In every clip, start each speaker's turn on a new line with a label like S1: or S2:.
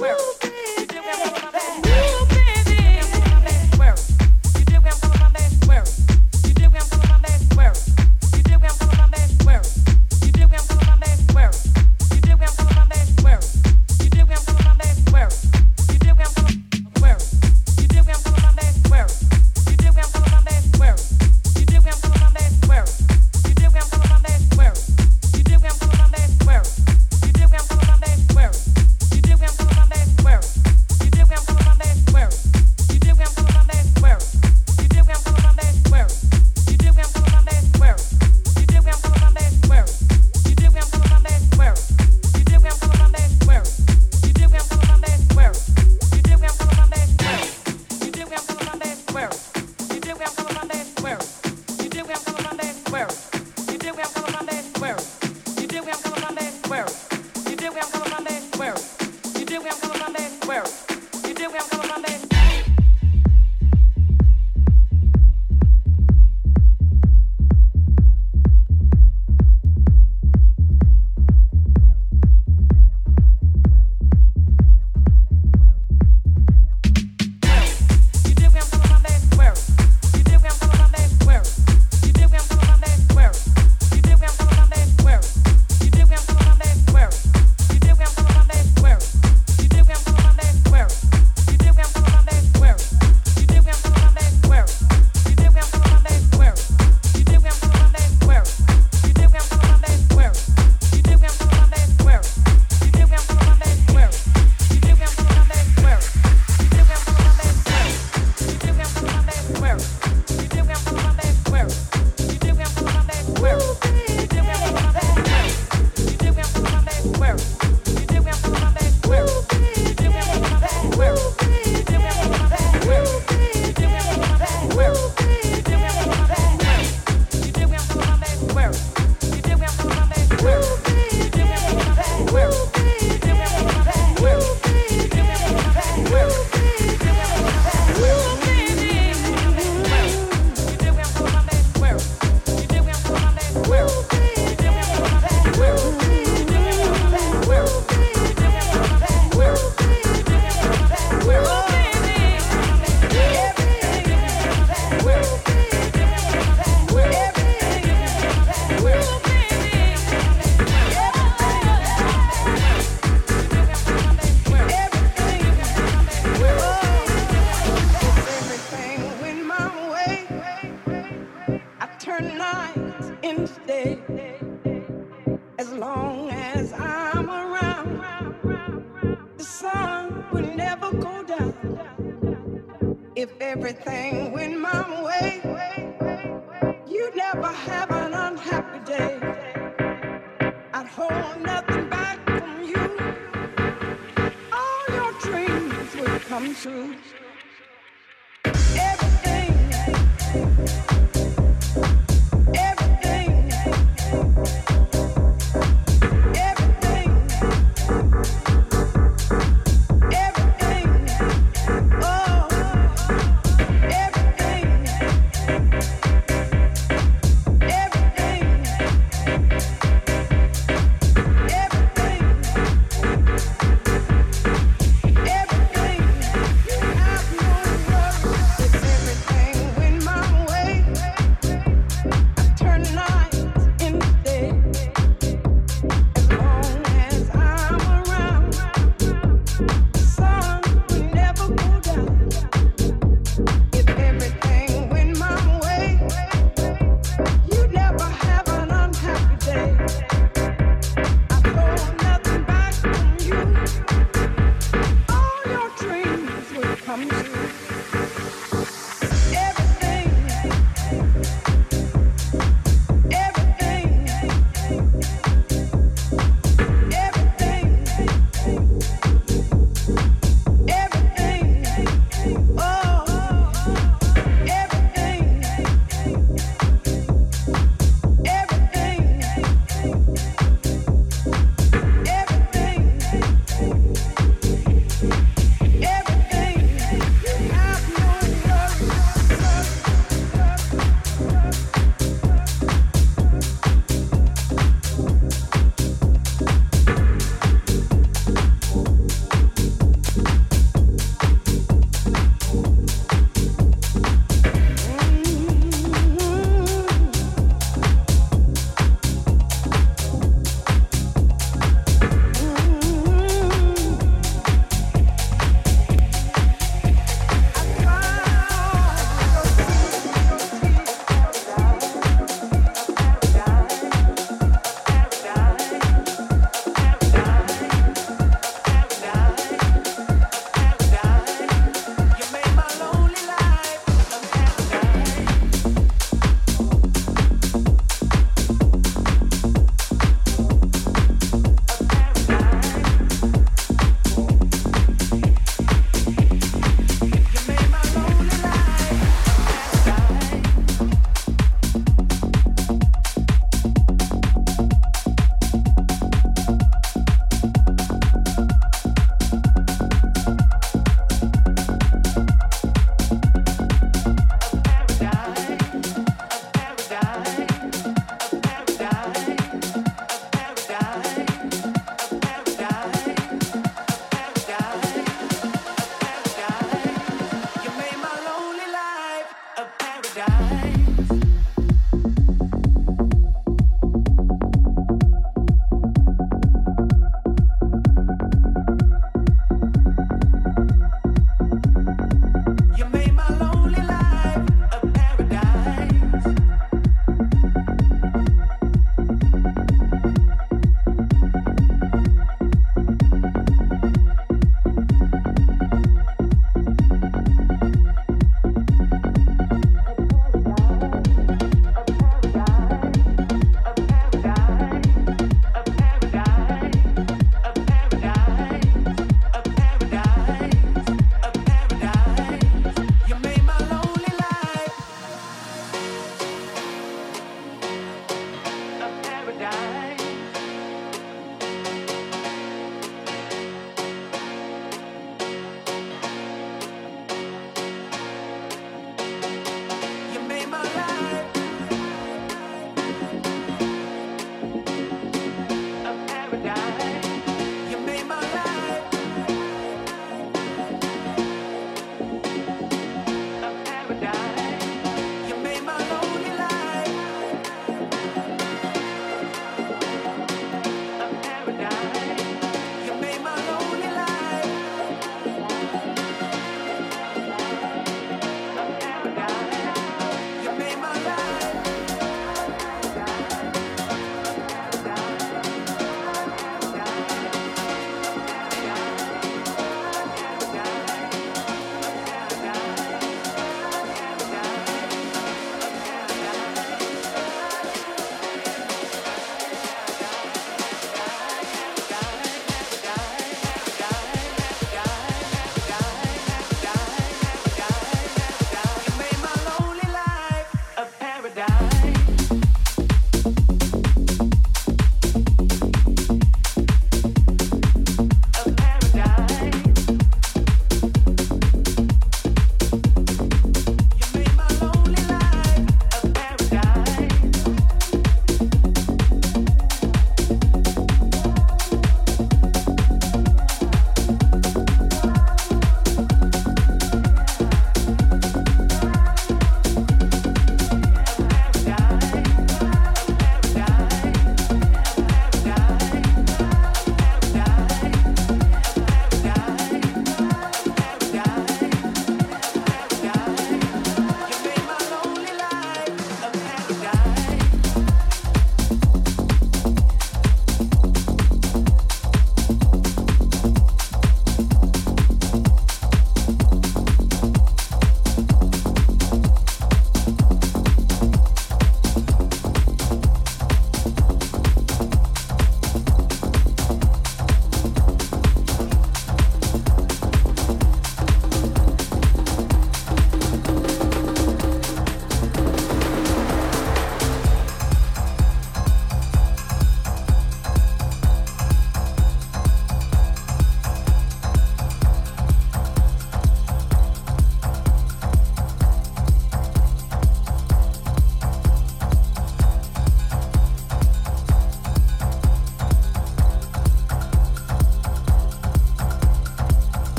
S1: Where?
S2: Mary.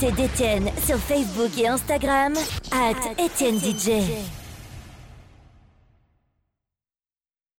S2: L'actualité d'Étienne sur Facebook et Instagram, at Étienne DJ.